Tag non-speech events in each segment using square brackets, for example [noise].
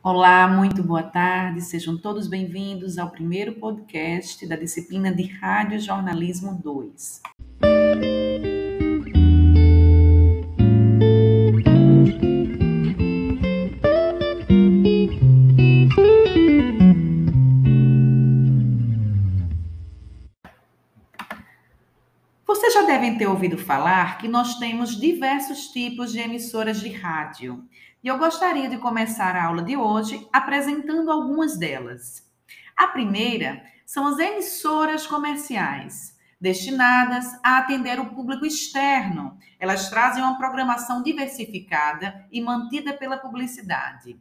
Olá, muito boa tarde, sejam todos bem-vindos ao primeiro podcast da disciplina de Rádio Jornalismo 2. Ter ouvido falar que nós temos diversos tipos de emissoras de rádio. E eu gostaria de começar a aula de hoje apresentando algumas delas. A primeira são as emissoras comerciais, destinadas a atender o público externo. Elas trazem uma programação diversificada e mantida pela publicidade.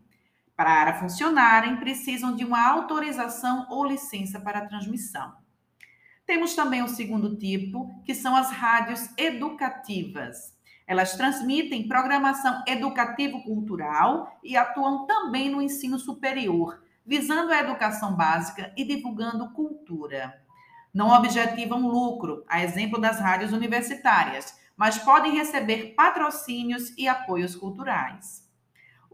Para funcionarem, precisam de uma autorização ou licença para transmissão. Temos também o segundo tipo, que são as rádios educativas. Elas transmitem programação educativo-cultural e atuam também no ensino superior, visando a educação básica e divulgando cultura. Não objetivam lucro, a exemplo das rádios universitárias, mas podem receber patrocínios e apoios culturais.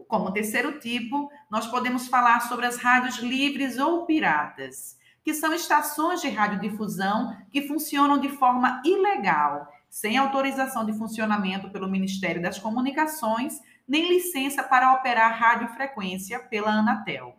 Como terceiro tipo, nós podemos falar sobre as rádios livres ou piratas que são estações de radiodifusão que funcionam de forma ilegal, sem autorização de funcionamento pelo Ministério das Comunicações, nem licença para operar radiofrequência pela Anatel.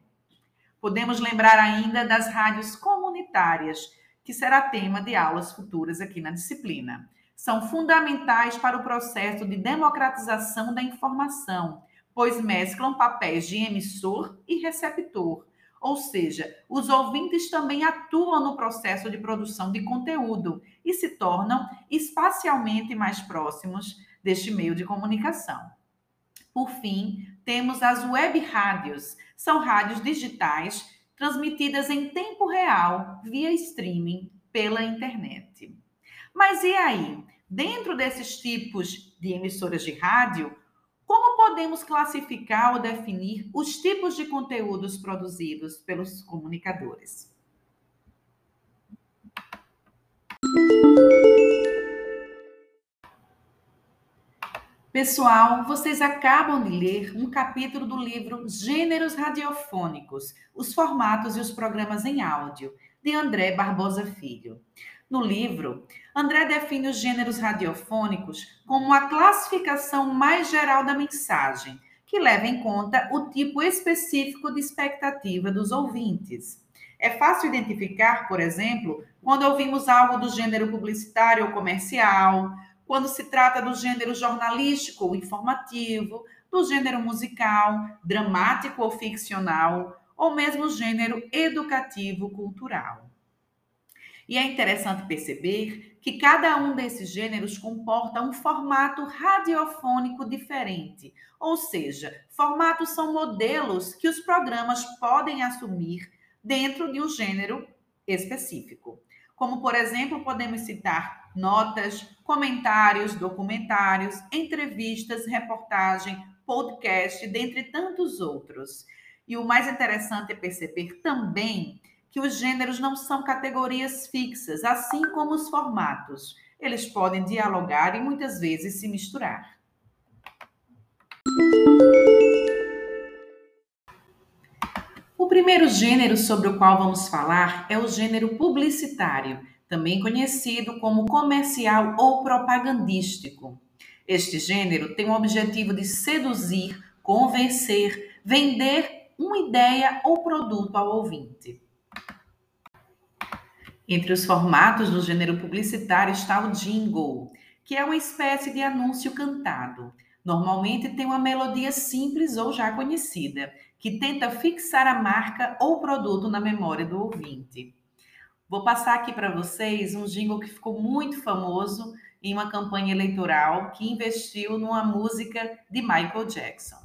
Podemos lembrar ainda das rádios comunitárias, que será tema de aulas futuras aqui na disciplina. São fundamentais para o processo de democratização da informação, pois mesclam papéis de emissor e receptor ou seja, os ouvintes também atuam no processo de produção de conteúdo e se tornam espacialmente mais próximos deste meio de comunicação. Por fim, temos as web rádios. São rádios digitais transmitidas em tempo real via streaming pela internet. Mas e aí? Dentro desses tipos de emissoras de rádio, como podemos classificar ou definir os tipos de conteúdos produzidos pelos comunicadores? Pessoal, vocês acabam de ler um capítulo do livro Gêneros Radiofônicos: Os Formatos e os Programas em Áudio, de André Barbosa Filho. No livro, André define os gêneros radiofônicos como a classificação mais geral da mensagem, que leva em conta o tipo específico de expectativa dos ouvintes. É fácil identificar, por exemplo, quando ouvimos algo do gênero publicitário ou comercial, quando se trata do gênero jornalístico ou informativo, do gênero musical, dramático ou ficcional, ou mesmo gênero educativo cultural. E é interessante perceber que cada um desses gêneros comporta um formato radiofônico diferente, ou seja, formatos são modelos que os programas podem assumir dentro de um gênero específico. Como, por exemplo, podemos citar notas, comentários, documentários, entrevistas, reportagem, podcast, dentre tantos outros. E o mais interessante é perceber também que os gêneros não são categorias fixas, assim como os formatos. Eles podem dialogar e muitas vezes se misturar. O primeiro gênero sobre o qual vamos falar é o gênero publicitário, também conhecido como comercial ou propagandístico. Este gênero tem o objetivo de seduzir, convencer, vender uma ideia ou produto ao ouvinte. Entre os formatos do gênero publicitário está o jingle, que é uma espécie de anúncio cantado. Normalmente tem uma melodia simples ou já conhecida, que tenta fixar a marca ou produto na memória do ouvinte. Vou passar aqui para vocês um jingle que ficou muito famoso em uma campanha eleitoral que investiu numa música de Michael Jackson.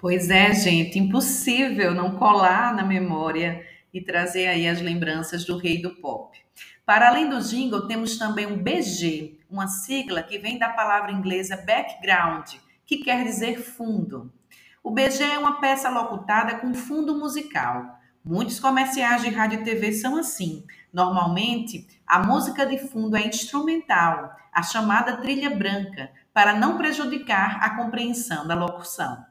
Pois é, gente, impossível não colar na memória e trazer aí as lembranças do rei do pop. Para além do jingle, temos também um BG, uma sigla que vem da palavra inglesa background, que quer dizer fundo. O BG é uma peça locutada com fundo musical. Muitos comerciais de rádio e TV são assim. Normalmente, a música de fundo é instrumental, a chamada trilha branca, para não prejudicar a compreensão da locução.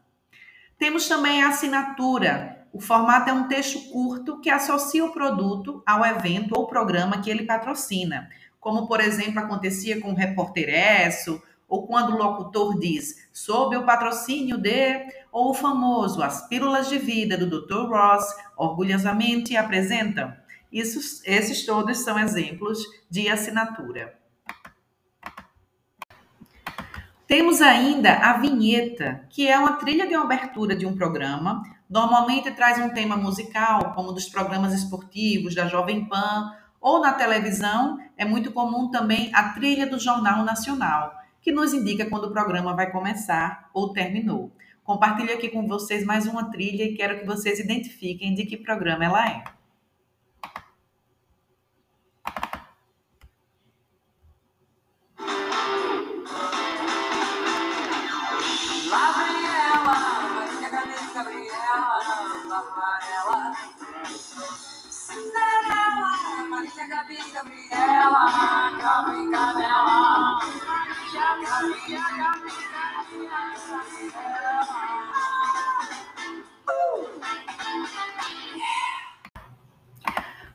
Temos também a assinatura. O formato é um texto curto que associa o produto ao evento ou programa que ele patrocina, como por exemplo acontecia com o Repórter Esso, ou quando o locutor diz sob o patrocínio de, ou o famoso As Pílulas de Vida do Dr. Ross, orgulhosamente apresentam. Isso, esses todos são exemplos de assinatura. Temos ainda a vinheta, que é uma trilha de abertura de um programa. Normalmente traz um tema musical, como dos programas esportivos da Jovem Pan ou na televisão. É muito comum também a trilha do Jornal Nacional, que nos indica quando o programa vai começar ou terminou. Compartilho aqui com vocês mais uma trilha e quero que vocês identifiquem de que programa ela é.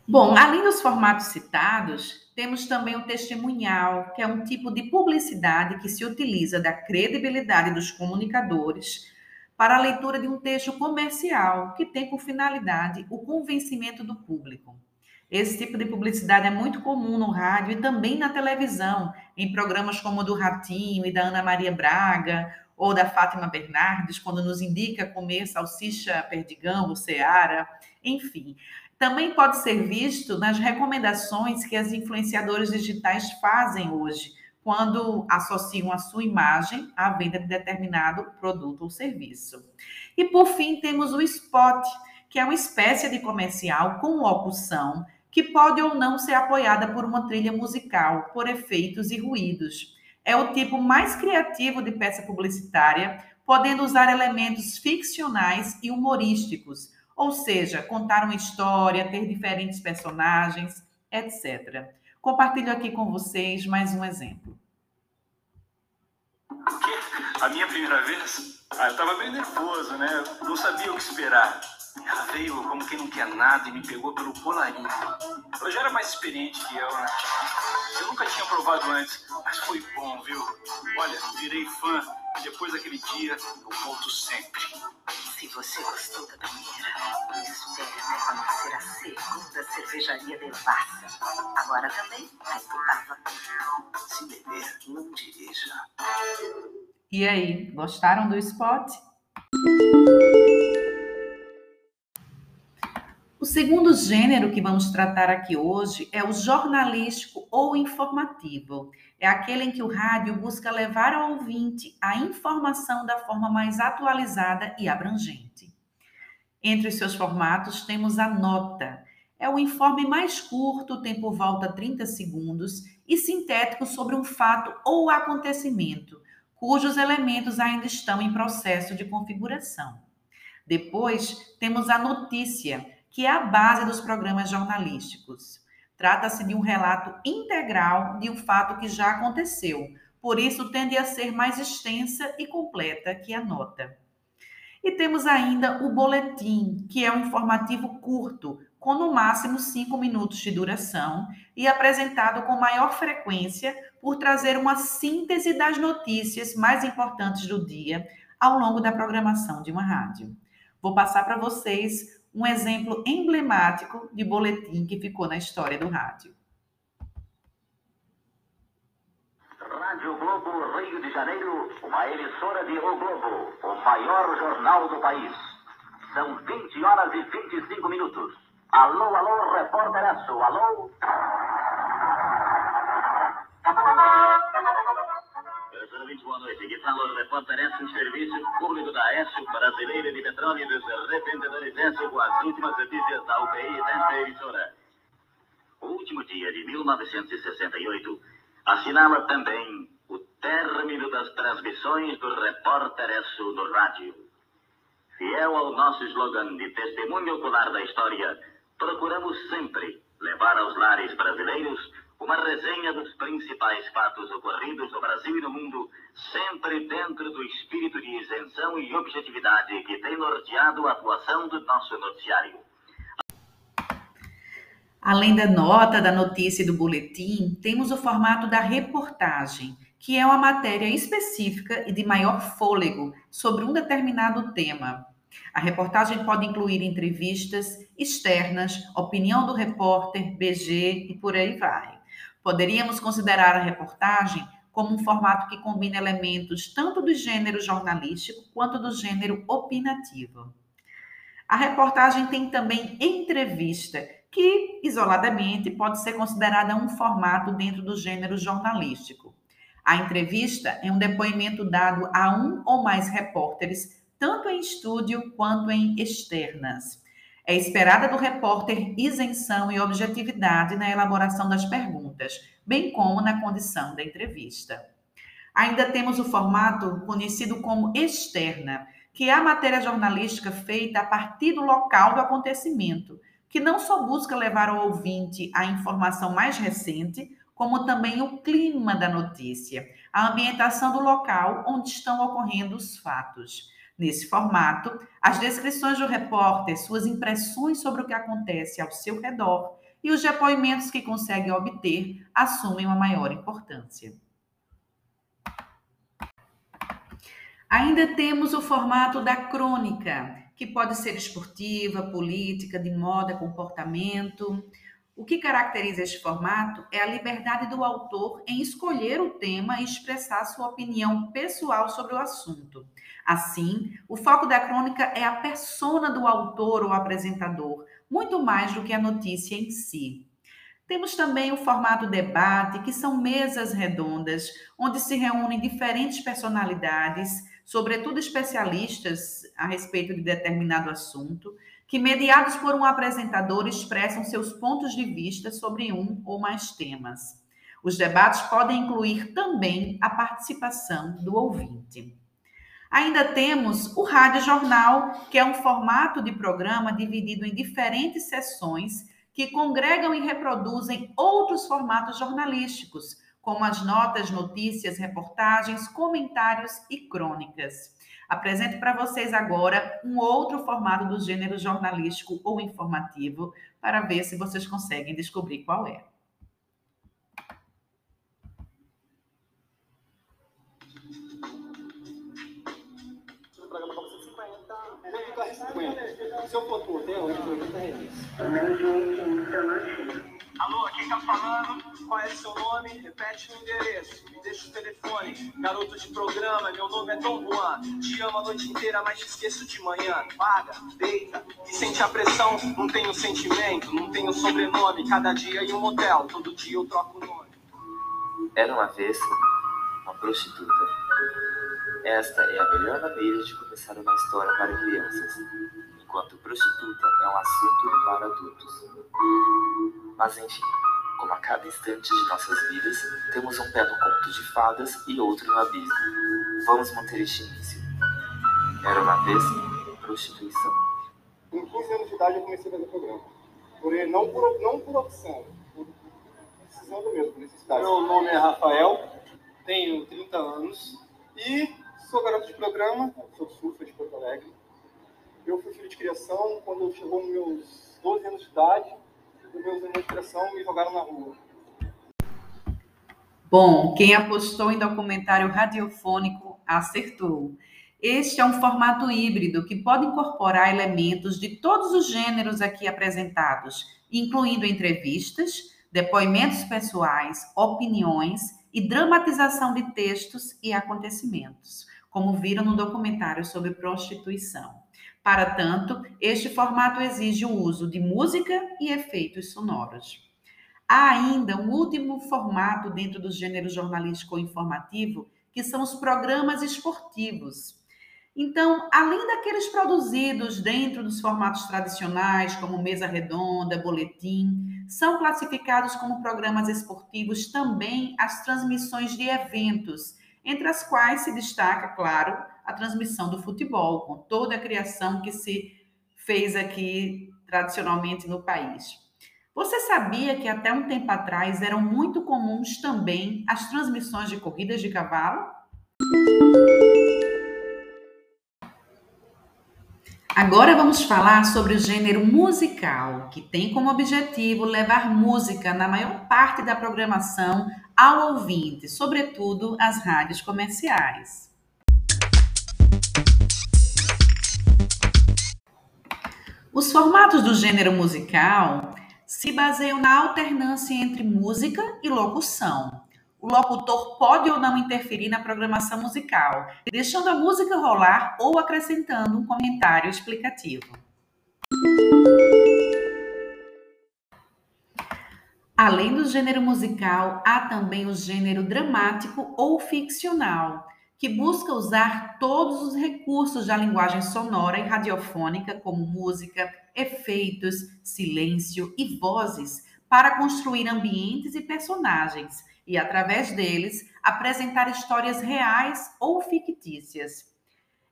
Bom, além dos formatos citados, temos também o testemunhal, que é um tipo de publicidade que se utiliza da credibilidade dos comunicadores para a leitura de um texto comercial que tem por finalidade o convencimento do público. Esse tipo de publicidade é muito comum no rádio e também na televisão, em programas como o do Ratinho e da Ana Maria Braga, ou da Fátima Bernardes, quando nos indica comer salsicha perdigão ou seara, enfim. Também pode ser visto nas recomendações que as influenciadoras digitais fazem hoje, quando associam a sua imagem à venda de determinado produto ou serviço. E por fim, temos o spot, que é uma espécie de comercial com locução que pode ou não ser apoiada por uma trilha musical, por efeitos e ruídos. É o tipo mais criativo de peça publicitária, podendo usar elementos ficcionais e humorísticos, ou seja, contar uma história, ter diferentes personagens, etc. Compartilho aqui com vocês mais um exemplo. A minha primeira vez, ah, eu estava bem nervoso, né? Não sabia o que esperar. Ela veio como quem não quer nada e me pegou pelo colarinho. Ela já era mais experiente que eu, né? Eu nunca tinha provado antes, mas foi bom, viu? Olha, virei fã e depois daquele dia eu volto sempre. Se você gostou da primeira, espere até conhecer a segunda cervejaria Devassa. Agora também a Itutava. Se beber, não dirija. E aí, gostaram do spot? O segundo gênero que vamos tratar aqui hoje é o jornalístico ou informativo. É aquele em que o rádio busca levar ao ouvinte a informação da forma mais atualizada e abrangente. Entre os seus formatos temos a nota. É o informe mais curto, tem por volta 30 segundos e sintético sobre um fato ou acontecimento, cujos elementos ainda estão em processo de configuração. Depois, temos a notícia, que é a base dos programas jornalísticos. Trata-se de um relato integral de um fato que já aconteceu, por isso tende a ser mais extensa e completa que a nota. E temos ainda o boletim, que é um informativo curto, com no máximo cinco minutos de duração e apresentado com maior frequência por trazer uma síntese das notícias mais importantes do dia ao longo da programação de uma rádio. Vou passar para vocês um exemplo emblemático de boletim que ficou na história do rádio. Rádio Globo Rio de Janeiro, uma emissora de O Globo, o maior jornal do país. São 20 horas e 25 minutos. Alô, alô, repórter Aço, alô. Meus ouvintes, boa noite. que fala o repórter Aço, serviço público da Aço Brasileira de Petróleo e dos Revendedores Aço com as últimas notícias da UPI desta emissora. O último dia de 1968 Assinava também o término das transmissões do repórter Aço no rádio. Fiel ao nosso slogan de testemunho ocular da história, procuramos sempre levar aos lares brasileiros uma resenha dos principais fatos ocorridos no Brasil e no mundo, sempre dentro do espírito de isenção e objetividade que tem norteado a atuação do nosso noticiário. Além da nota, da notícia e do boletim, temos o formato da reportagem, que é uma matéria específica e de maior fôlego sobre um determinado tema. A reportagem pode incluir entrevistas externas, opinião do repórter, BG e por aí vai. Poderíamos considerar a reportagem como um formato que combina elementos tanto do gênero jornalístico quanto do gênero opinativo. A reportagem tem também entrevista, que isoladamente pode ser considerada um formato dentro do gênero jornalístico. A entrevista é um depoimento dado a um ou mais repórteres, tanto em estúdio quanto em externas. É esperada do repórter isenção e objetividade na elaboração das perguntas, bem como na condição da entrevista. Ainda temos o formato conhecido como externa, que é a matéria jornalística feita a partir do local do acontecimento, que não só busca levar ao ouvinte a informação mais recente, como também o clima da notícia, a ambientação do local onde estão ocorrendo os fatos. Nesse formato, as descrições do repórter, suas impressões sobre o que acontece ao seu redor e os depoimentos que consegue obter assumem uma maior importância. Ainda temos o formato da crônica, que pode ser esportiva, política, de moda, comportamento. O que caracteriza este formato é a liberdade do autor em escolher o tema e expressar sua opinião pessoal sobre o assunto. Assim, o foco da crônica é a persona do autor ou apresentador, muito mais do que a notícia em si. Temos também o formato debate, que são mesas redondas, onde se reúnem diferentes personalidades, sobretudo especialistas a respeito de determinado assunto, que, mediados por um apresentador, expressam seus pontos de vista sobre um ou mais temas. Os debates podem incluir também a participação do ouvinte. Ainda temos o Rádio Jornal, que é um formato de programa dividido em diferentes sessões que congregam e reproduzem outros formatos jornalísticos, como as notas, notícias, reportagens, comentários e crônicas. Apresento para vocês agora um outro formato do gênero jornalístico ou informativo, para ver se vocês conseguem descobrir qual é. Se eu for pro hotel, eu vou 80 reais. Alô, quem tá falando? Qual é seu nome? Repete o endereço, me deixa o telefone. Garoto de programa, meu nome é Dom Juan. Te amo a noite inteira, mas te esqueço de manhã. Paga, deita e sente a pressão. Não tenho sentimento, não tenho sobrenome. Cada dia em um motel, todo dia eu troco o nome. Era uma vez uma prostituta. Esta é a melhor maneira de começar uma história para crianças, enquanto prostituta é um assunto para adultos. Mas enfim, como a cada instante de nossas vidas, temos um pé no conto de fadas e outro no abismo. Vamos manter este início. Era uma vez prostituição. Com 15 anos de idade eu comecei a fazer programa. Porém, não por, não por opção, por precisando mesmo, por necessidade. Meu nome é Rafael, tenho 30 anos e sou garoto de programa, sou surfa de Porto Alegre. Eu fui filho de criação quando chegou meus 12 anos de idade anos de criação me jogaram na rua. Bom, quem apostou em documentário radiofônico acertou. Este é um formato híbrido que pode incorporar elementos de todos os gêneros aqui apresentados, incluindo entrevistas, depoimentos pessoais, opiniões e dramatização de textos e acontecimentos, como viram no documentário sobre prostituição. Para tanto, este formato exige o uso de música e efeitos sonoros. Há ainda um último formato dentro do gênero jornalístico informativo, que são os programas esportivos. Então, além daqueles produzidos dentro dos formatos tradicionais, como mesa redonda, boletim, são classificados como programas esportivos também as transmissões de eventos, entre as quais se destaca, claro, a transmissão do futebol, com toda a criação que se fez aqui tradicionalmente no país. Você sabia que até um tempo atrás eram muito comuns também as transmissões de corridas de cavalo? Agora vamos falar sobre o gênero musical, que tem como objetivo levar música na maior parte da programação ao ouvinte, sobretudo as rádios comerciais. Os formatos do gênero musical se baseiam na alternância entre música e locução. O locutor pode ou não interferir na programação musical, deixando a música rolar ou acrescentando um comentário explicativo. Além do gênero musical, há também o gênero dramático ou ficcional, que busca usar todos os recursos da linguagem sonora e radiofônica, como música, efeitos, silêncio e vozes, para construir ambientes e personagens e, através deles, apresentar histórias reais ou fictícias.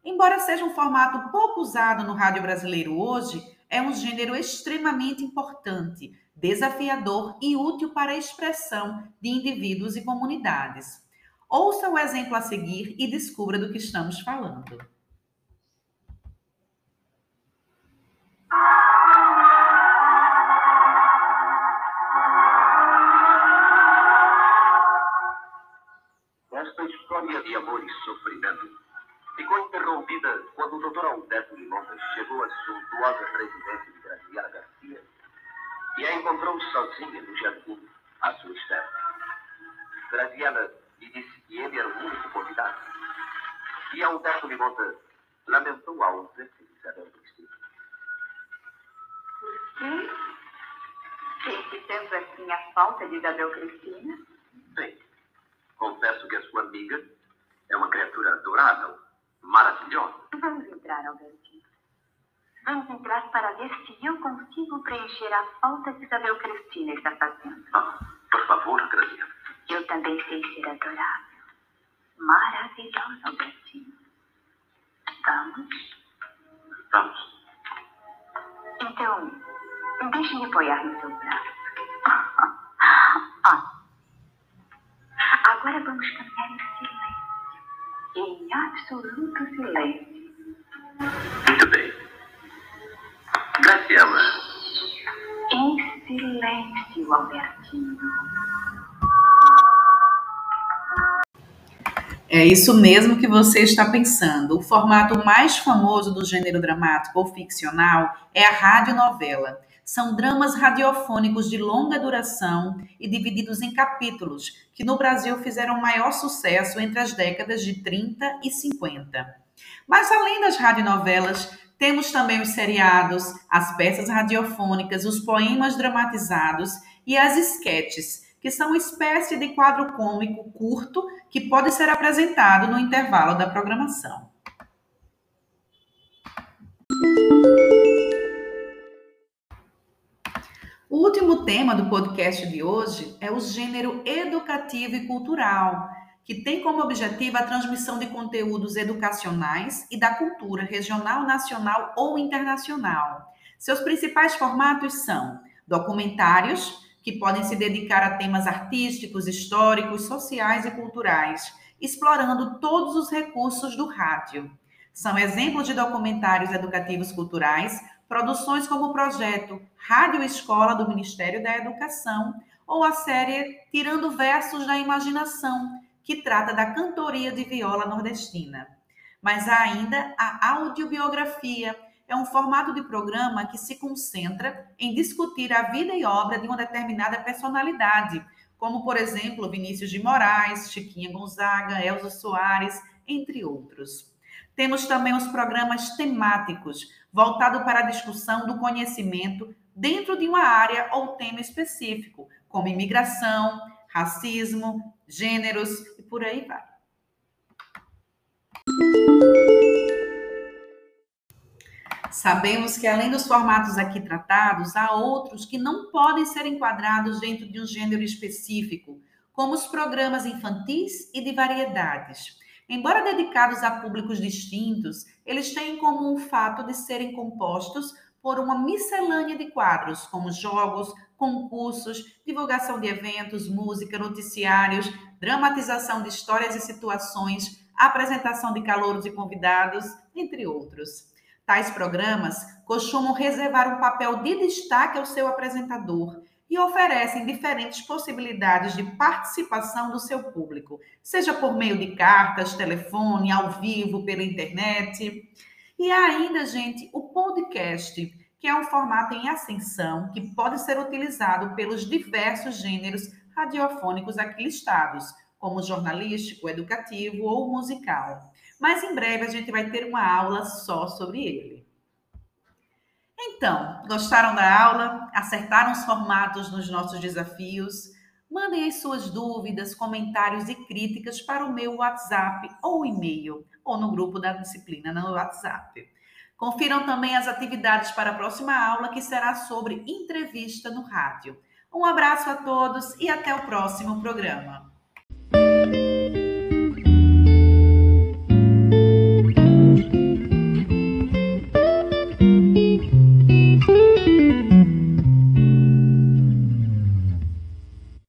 Embora seja um formato pouco usado no rádio brasileiro hoje, é um gênero extremamente importante, desafiador e útil para a expressão de indivíduos e comunidades. Ouça o exemplo a seguir e descubra do que estamos falando. Esta história de amor e sofrimento ficou interrompida quando o Dr. Alberto Limonta chegou à suntuosa residência de Graziela Garcia e a encontrou sozinha Lamentou de Isabel Cristina. Por quê? Sente tanto assim a falta de Isabel Cristina? Bem, confesso que a sua amiga é uma criatura adorável, maravilhosa. Vamos entrar, Albertinho. Vamos entrar para ver se eu consigo preencher a falta que Isabel Cristina está fazendo. Ah, por favor, Graziela. Eu também sei ser adorável. Maravilhosa, Albertinho. Vamos? Vamos. Então, deixe-me apoiar no seu braço. [laughs] Ah. Agora vamos caminhar em silêncio. Em absoluto silêncio. Muito bem. Graciela, Em silêncio, Albertinho. É isso mesmo que você está pensando. O formato mais famoso do gênero dramático ou ficcional é a radionovela. São dramas radiofônicos de longa duração e divididos em capítulos, que no Brasil fizeram maior sucesso entre as décadas de 30 e 50. Mas além das radionovelas, temos também os seriados, as peças radiofônicas, os poemas dramatizados e as esquetes, que são uma espécie de quadro cômico curto que pode ser apresentado no intervalo da programação. O último tema do podcast de hoje é o gênero educativo e cultural, que tem como objetivo a transmissão de conteúdos educacionais e da cultura regional, nacional ou internacional. Seus principais formatos são documentários, que podem se dedicar a temas artísticos, históricos, sociais e culturais, explorando todos os recursos do rádio. São exemplos de documentários educativos culturais, produções como o projeto Rádio Escola do Ministério da Educação ou a série Tirando Versos da Imaginação, que trata da cantoria de viola nordestina. Mas há ainda a audiobiografia, é um formato de programa que se concentra em discutir a vida e obra de uma determinada personalidade, como, por exemplo, Vinícius de Moraes, Chiquinha Gonzaga, Elza Soares, entre outros. Temos também os programas temáticos, voltados para a discussão do conhecimento dentro de uma área ou tema específico, como imigração, racismo, gêneros e por aí vai. Sabemos que, além dos formatos aqui tratados, há outros que não podem ser enquadrados dentro de um gênero específico, como os programas infantis e de variedades. Embora dedicados a públicos distintos, eles têm em comum o fato de serem compostos por uma miscelânea de quadros, como jogos, concursos, divulgação de eventos, música, noticiários, dramatização de histórias e situações, apresentação de calouros e convidados, entre outros. Tais programas costumam reservar um papel de destaque ao seu apresentador e oferecem diferentes possibilidades de participação do seu público, seja por meio de cartas, telefone, ao vivo, pela internet. E ainda, gente, o podcast, que é um formato em ascensão que pode ser utilizado pelos diversos gêneros radiofônicos aqui listados, como jornalístico, educativo ou musical. Mas em breve a gente vai ter uma aula só sobre ele. Então, gostaram da aula? Acertaram os formatos nos nossos desafios? Mandem as suas dúvidas, comentários e críticas para o meu WhatsApp ou e-mail, ou no grupo da disciplina no WhatsApp. Confiram também as atividades para a próxima aula, que será sobre entrevista no rádio. Um abraço a todos e até o próximo programa.